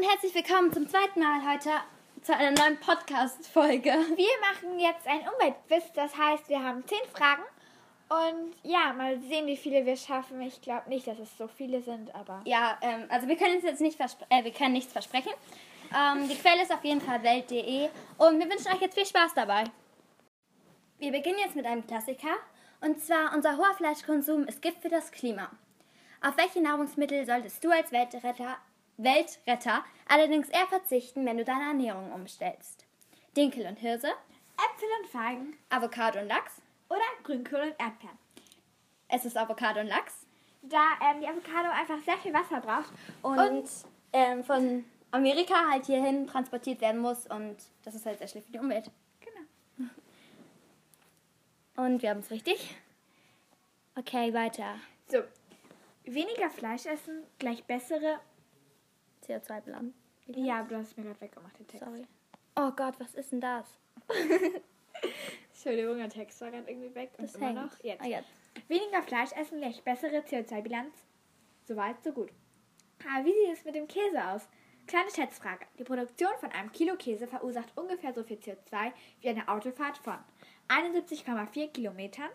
und herzlich willkommen zum zweiten Mal heute zu einer neuen Podcast-Folge. Wir machen jetzt ein Umweltquiz, das heißt, wir haben zehn Fragen und ja, mal sehen, wie viele wir schaffen. Ich glaube nicht, dass es so viele sind, aber Ja, ähm, also wir können uns jetzt nicht verspre äh, wir können nichts versprechen. Ähm, die Quelle ist auf jeden Fall welt.de und wir wünschen euch jetzt viel Spaß dabei. Wir beginnen jetzt mit einem Klassiker und zwar unser hoher Fleischkonsum ist Gift für das Klima. Auf welche Nahrungsmittel solltest du als Weltretter, Weltretter allerdings eher verzichten, wenn du deine Ernährung umstellst? Dinkel und Hirse, Äpfel und Feigen Avocado und Lachs, oder Grünkohl und Erdbeeren. es ist Avocado und Lachs Da ähm, die Avocado einfach sehr viel Wasser braucht und, und ähm, von Amerika halt hierhin transportiert werden muss und das ist halt sehr schlecht für die Umwelt. genau. Und wir haben es richtig. Okay, weiter. So, weniger Fleisch essen gleich bessere. CO2-Bilanz. Ja, aber du hast mir gerade weggemacht den Text. Sorry. Oh Gott, was ist denn das? Entschuldigung, der Text war gerade irgendwie weg. Und Das immer hängt. noch. Jetzt. Ah, jetzt. Weniger Fleisch essen gleich bessere CO2-Bilanz. Soweit, so gut. Aber wie sieht es mit dem Käse aus? Kleine Schätzfrage. Die Produktion von einem Kilo Käse verursacht ungefähr so viel CO2 wie eine Autofahrt von 71,4 Kilometern,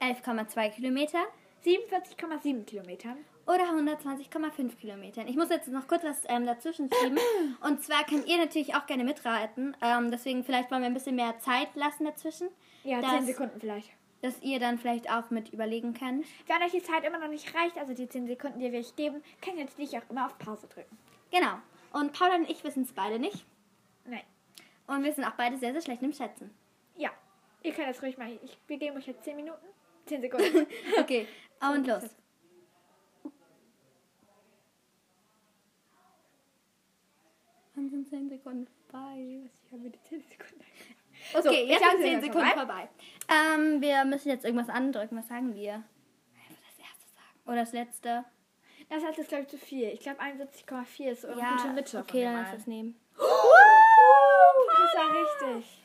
11,2 Kilometer 47,7 Kilometern, oder 120,5 Kilometern. Ich muss jetzt noch kurz was ähm, dazwischen schieben. Und zwar könnt ihr natürlich auch gerne mitraten. Ähm, deswegen vielleicht wollen wir ein bisschen mehr Zeit lassen dazwischen. ja, Das- 10 Sekunden vielleicht. Dass ihr dann vielleicht auch mit überlegen könnt. Wenn euch die Zeit immer noch nicht reicht, also die 10 Sekunden, die wir euch geben, könnt ihr natürlich auch immer auf Pause drücken. Genau. Und Paula und ich wissen es beide nicht. Nein. Und wir sind auch beide sehr, sehr schlecht im Schätzen. Ja. Ihr könnt das ruhig mal. Ich, wir geben euch jetzt 10 Minuten. 10 Sekunden. Okay, und los. Wann sind 10 Sekunden vorbei? ich habe die 10 Sekunden. Okay, So, jetzt sind sind 10 wir Sekunden vorbei. Ähm, wir müssen jetzt irgendwas andrücken. Was sagen wir? Einfach das erste sagen. Oder das letzte. Das heißt jetzt, glaube ich, zu viel. Ich glaube, 71,4 ist so eine gute Mitte. okay, dann lass das nehmen. Das war richtig.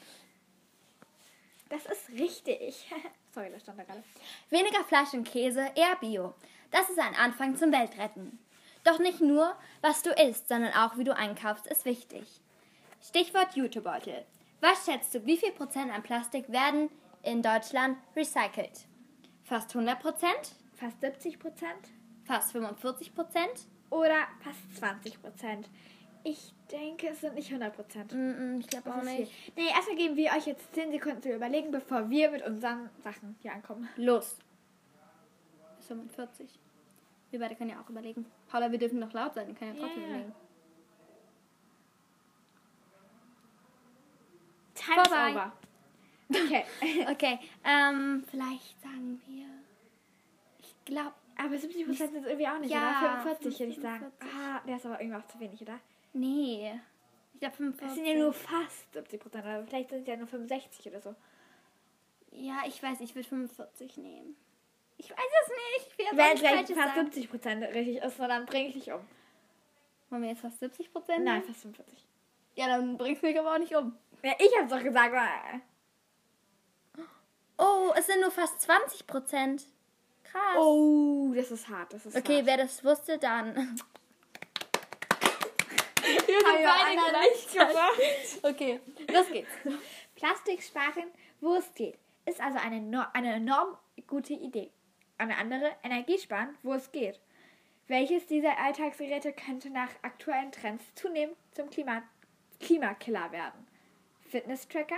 Das ist richtig. Sorry, das stand da gerade. Weniger Fleisch und Käse, eher Bio. Das ist ein Anfang zum Weltretten. Doch nicht nur, was du isst, sondern auch, wie du einkaufst, ist wichtig. Stichwort Jutebeutel. Was schätzt du, wie viel Prozent an Plastik werden in Deutschland recycelt? Fast 100 Prozent? Fast 70 Prozent Fast 45 Prozent? oder fast 20 Prozent. Ich denke, es sind nicht 100 Prozent. Mm, Ich glaube auch nicht. viel. Nee, erstmal geben wir euch jetzt 10 Sekunden zu überlegen, bevor wir mit unseren Sachen hier ankommen. Los. 45. Wir beide können ja auch überlegen. Paula, wir dürfen doch laut sein, wir können ja trotzdem Ja. überlegen. Time Vorbei. over. Okay. Okay, ähm, vielleicht sagen wir. Ich glaube, aber 70 Prozent sind irgendwie auch nicht, Ja, oder? 45 würde ich sagen. 45. Ah, der ist aber irgendwie auch zu wenig, oder? nee. Ich glaube Das 45. sind ja nur fast 70 Prozent, aber vielleicht sind es ja nur 65 oder so. Ja, ich weiß, ich würde 45 nehmen. Ich weiß es nicht. Ich Wenn nichts vielleicht fast sagen. 70 Prozent richtig ist, dann bringe ich dich um. Wollen wir jetzt fast 70 Prozent? Nein, fast 45. Ja, dann bringst du mich aber auch nicht um. Ja, ich hab's doch gesagt. Oh, es sind nur fast 20 Prozent. Krass. Oh, das ist hart. Das ist okay, hart. wer das wusste, dann. Haben wir beide beide nicht gemacht. Okay, los geht's. Plastik sparen, wo es geht, ist also eine, no eine enorm gute Idee. Eine andere, Energie sparen, wo es geht. Welches dieser Alltagsgeräte könnte nach aktuellen Trends zunehmend zum Klima Klimakiller werden? Fitness-Tracker,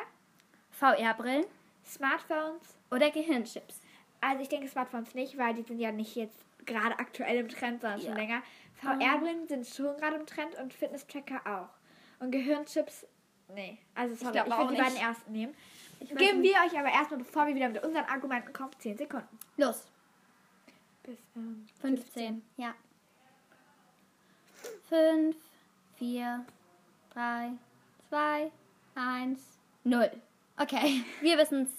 VR-Brillen Smartphones? oder Gehirnchips? Also ich denke Smartphones nicht, weil die sind ja nicht jetzt gerade aktuell im Trend, sondern schon Ja. länger. VR-Brillen sind schon gerade im Trend und Fitness-Tracker auch. Und Gehirnchips, nee. Also sorry, ich, auch würde die beiden ersten nehmen. Ich Geben nicht. wir euch aber erstmal, bevor wir wieder mit unseren Argumenten kommen, 10 Sekunden. Los. Bis ähm, 15. Ja. 5, 4, 3, 2, 1, 0. Okay, wir wissen's.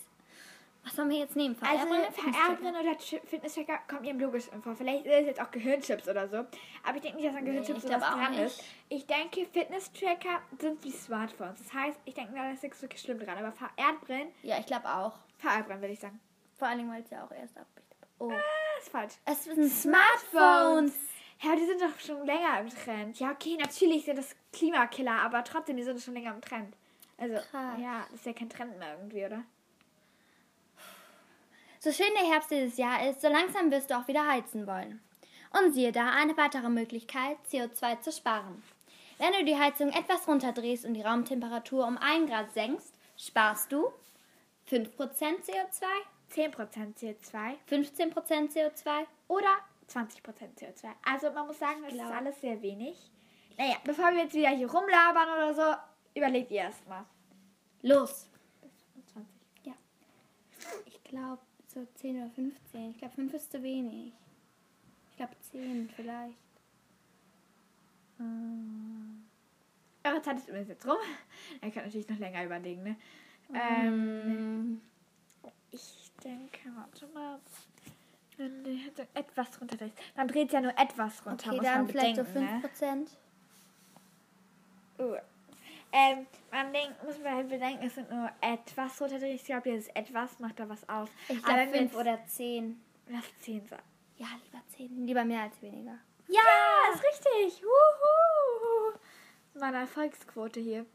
Was sollen wir jetzt nehmen? Also VR-Brille? VR-Brillen oder Fitness-Tracker kommt mir logisch vor. Vielleicht ist es jetzt auch Gehirnchips oder so. Aber ich denke nicht, dass an Nee, Gehirnchips glaub auch dran nicht. ist. Ich denke, Fitness-Tracker sind wie Smartphones. Das heißt, ich denke, da ist nichts wirklich schlimm dran. Aber VR-Brillen, Ja, ich glaube auch. VR-Brillen würde ich sagen. Vor allem, weil es ja auch erst ab. Oh. Ist falsch. Es sind Smartphones. Ja, die sind doch schon länger im Trend. Ja, okay, natürlich sind das Klimakiller, aber trotzdem, die sind schon länger im Trend. Also, Krass. ja, das ist ja kein Trend mehr irgendwie, oder? So schön der Herbst dieses Jahr ist, so langsam wirst du auch wieder heizen wollen. Und siehe da eine weitere Möglichkeit, CO2 zu sparen. Wenn du die Heizung etwas runterdrehst und die Raumtemperatur um 1 Grad senkst, sparst du 5% CO2, 10% CO2 15% CO2 oder 20% CO2. Also, man muss sagen, das ist alles sehr wenig. Naja, bevor wir jetzt wieder hier rumlabern oder so, überlegt ihr erstmal. Los! 20. Ich glaube so 10 oder 15. Ich glaube 5 ist zu wenig. Ich glaube 10 vielleicht. Eure Zeit ist übrigens jetzt rum. Ihr könnt natürlich noch länger überlegen, ne? Ähm, Ähm, ich denke, warte mal. Wenn die Heizung etwas runterdreht, dann dreht ja nur etwas runter. okay, muss dann man vielleicht so bedenken, 5%. Ne? Uh. Ähm, man denkt, muss man halt bedenken, es sind nur etwas runterdreht. Ich glaube, dieses etwas macht da was aus. Ich glaube wenn wir 5 jetzt- oder 10. Lass 10 sagen. Ja, lieber 10. Lieber mehr als weniger. Ja, ist richtig. Wuhu. Meine Erfolgsquote hier.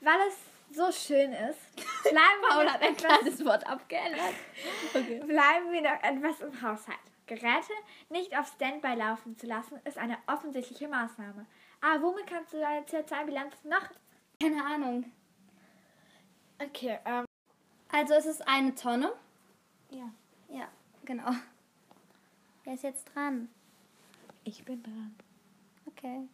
Weil es so schön ist, bleiben wir, noch etwas, Wort abgeändert. Okay. bleiben wir noch etwas im Haushalt. Geräte nicht auf Standby laufen zu lassen, ist eine offensichtliche Maßnahme. Aber womit kannst du deine CO2-Bilanz noch... Keine Ahnung. Okay, ähm... Also es ist eine Tonne. Ja. Ja, genau. Wer ist jetzt dran? Ich bin dran. Okay.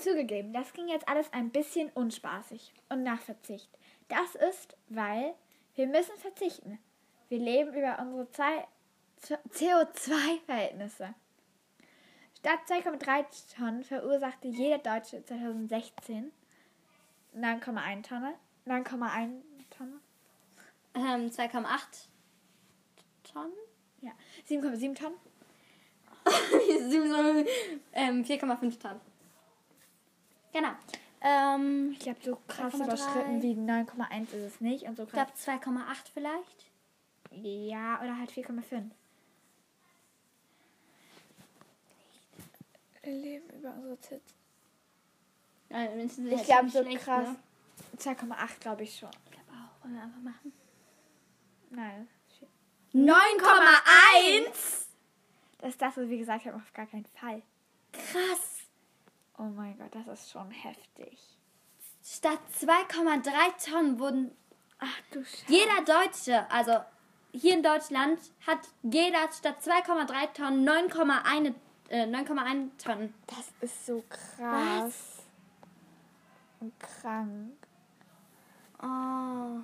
Zugegeben, das ging jetzt alles ein bisschen unspaßig und nach Verzicht. Das ist, weil wir müssen verzichten. Wir leben über unsere Zei- CO2-Verhältnisse. Statt 2,3 Tonnen verursachte jeder Deutsche 2016 9,1 Tonne. 9,1 Tonne? Ähm, 2,8 Tonnen? Ja. 7,7 Tonnen? ähm, 4,5 Tonnen. Genau. Ähm, Ich glaube, so krass 2,3. überschritten wie 9,1 ist es nicht. Und so ich glaube 2,8 vielleicht. Ja, oder halt 4,5. Wir leben über unsere Zeit. Äh, sind Ich glaube, so schlecht, krass. Ne? 2,8 glaube ich schon. Ich glaube auch. Wollen wir einfach machen? Nein. 9,1! Das ist das, was wir gesagt haben, auf gar keinen Fall. Krass! Oh mein Gott, das ist schon heftig. Statt 2,3 Tonnen wurden Ach du Scheiße. jeder Deutsche, also hier in Deutschland, hat jeder statt 2,3 Tonnen 9,1 äh, 9,1 Tonnen. Das ist so krass. Und krank. Oh.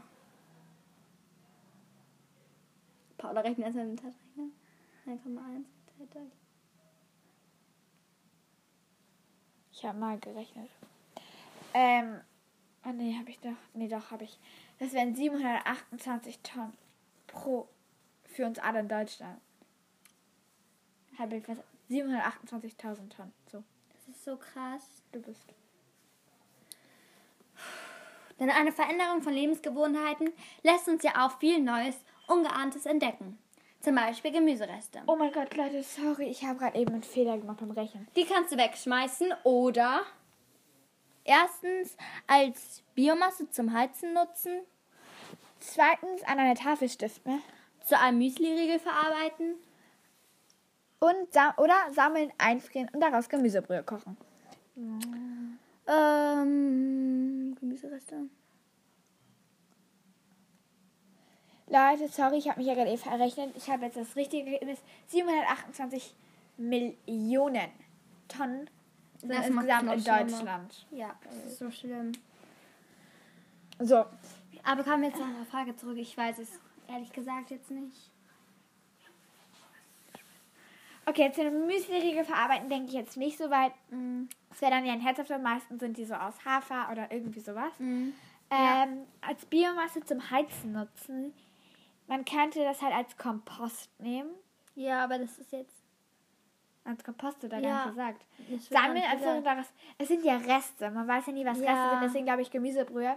Paula rechnet erstmal mit dem Taschenrechner. 9,1 geteilt durch. Ich habe mal gerechnet. Ähm. Oh nee, habe ich doch. Nee, doch, habe ich. Das wären 728 Tonnen pro. Für uns alle in Deutschland. Habe ich was. 728.000 Tonnen. So, Das ist so krass. du bist. Denn eine Veränderung von Lebensgewohnheiten lässt uns ja auch viel Neues, Ungeahntes entdecken. Zum Beispiel Gemüsereste. Oh mein Gott, Leute, sorry, ich habe gerade eben einen Fehler gemacht beim Rechnen. Die kannst du wegschmeißen oder erstens als Biomasse zum Heizen nutzen, Zweitens an eine Tafel stiften zu einem Müsli-Riegel verarbeiten und sa oder sammeln, einfrieren und daraus Gemüsebrühe kochen. Ähm, Gemüsereste. Leute, sorry, ich habe mich ja gerade eben verrechnet. Ich habe jetzt das richtige Ergebnis. 728 Millionen Tonnen sind Das insgesamt noch in. Deutschland. Ja, das ist so schlimm. So, Aber kommen wir zu einer Frage zurück. Ich weiß es ehrlich gesagt jetzt nicht. okay, jetzt den Müsli-Riegel verarbeiten denke ich jetzt nicht so weit. Mhm. Das wäre dann ja ein herzhafter. Meistens sind die so aus Hafer oder irgendwie sowas. Mhm. Ähm, als Biomasse zum Heizen nutzen. Man könnte das halt als Kompost nehmen. Ja, aber das ist jetzt. Als Kompost oder Ja. nicht gesagt. Sammeln, also wieder- daraus. Es sind ja Reste. Man weiß ja nie, was Ja. Reste sind. Deswegen glaube ich Gemüsebrühe.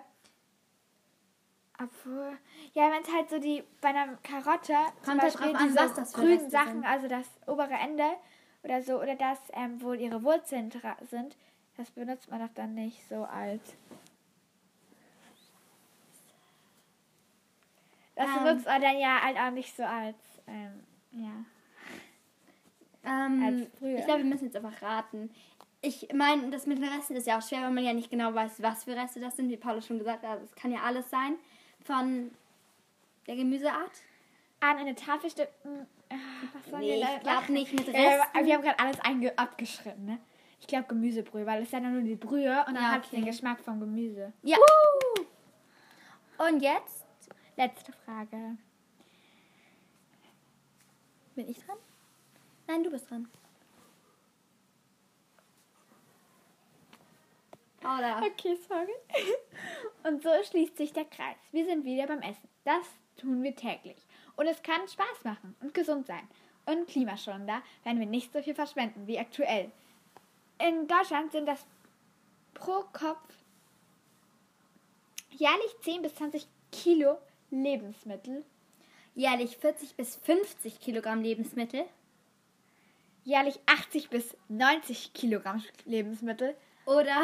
Obwohl, ja, wenn es halt so die, bei einer Karotte, zum Kommt halt Beispiel drauf an, diese was grünen Sachen, sind. also das obere Ende oder so, oder das, ähm, wo ihre Wurzeln sind, das benutzt man doch dann nicht so als. Das Ähm. benutzt man dann ja halt auch nicht so als, ähm, ja. Ähm, Als früher. ich glaube, wir müssen jetzt einfach raten. Ich meine, das mit den Resten ist ja auch schwer, weil man ja nicht genau weiß, was für Reste das sind. Wie Paula schon gesagt hat, es kann ja alles sein von der Gemüseart. An eine Tafel mm, ah, Was sollen Nee, wir da ich glaube nicht mit Ja, Resten. wir, wir haben gerade alles abgeschritten, ne? Ich glaube Gemüsebrühe, weil es ist ja nur die Brühe und dann Ja, hat es okay. den Geschmack vom Gemüse. Ja. Und jetzt Letzte Frage. bin ich dran? Nein, du bist dran. Paula. Okay, sorry. Und so schließt sich der Kreis. Wir sind wieder beim Essen. Das tun wir täglich. Und es kann Spaß machen und gesund sein. Und klimaschonender, wenn wir nicht so viel verschwenden wie aktuell. In Deutschland sind das pro Kopf jährlich 10 bis 20 Kilo Lebensmittel. Jährlich 40 bis 50 Kilogramm Lebensmittel. Jährlich 80 bis 90 Kilogramm Lebensmittel. Oder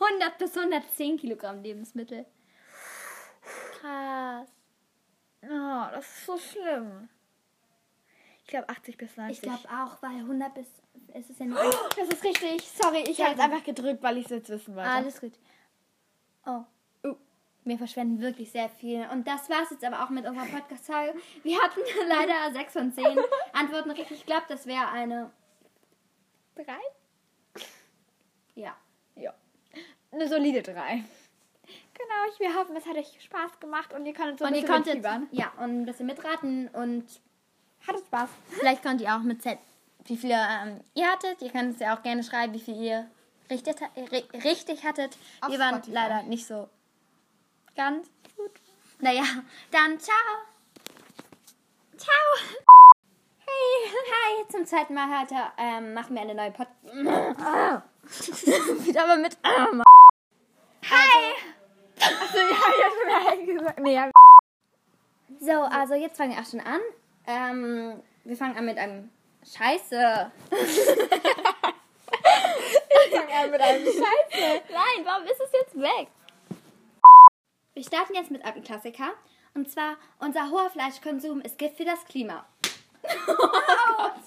100 bis 110 Kilogramm Lebensmittel. Krass. Oh, das ist so schlimm. Ich glaube 80 bis 90. Ich glaube auch, weil 100 bis. Es ist ja nur. Das ist richtig. Sorry, ich Ja, habe es einfach gedrückt, weil ich es jetzt wissen wollte. Alles gut. Oh. Wir verschwenden wirklich sehr viel. Und das war's jetzt aber auch mit unserer Podcast-Folge. Wir hatten leider 6 von 10 Antworten richtig. Ich glaube, das wäre eine. Drei? Ja. Ja. Eine solide drei. Genau, ich, wir hoffen, es hat euch Spaß gemacht und ihr konntet so ein und ihr bisschen konntet. mitfiebern. Ja, und ein bisschen mitraten. Und Hattet Spaß. vielleicht könnt ihr auch mit Z, wie viele ähm, ihr hattet. Ihr könnt es ja auch gerne schreiben, wie viel ihr richtig, ri- richtig hattet. Auf wir waren Spotify. leider nicht so ganz gut. Naja, dann ciao. Ciao. Hey. Hi, zum zweiten Mal heute ähm, machen wir eine neue Pod... Wieder aber mit... Ähm. Hi! Achso, ja, ich hab schon Hi gesagt. Nee, ja. So, also jetzt fangen wir auch schon an. Ähm, wir fangen an mit einem Scheiße. ja, mit einem Scheiße. Nein, warum ist es jetzt weg? Wir starten jetzt mit einem Klassiker. Und zwar, unser hoher Fleischkonsum ist Gift für das Klima.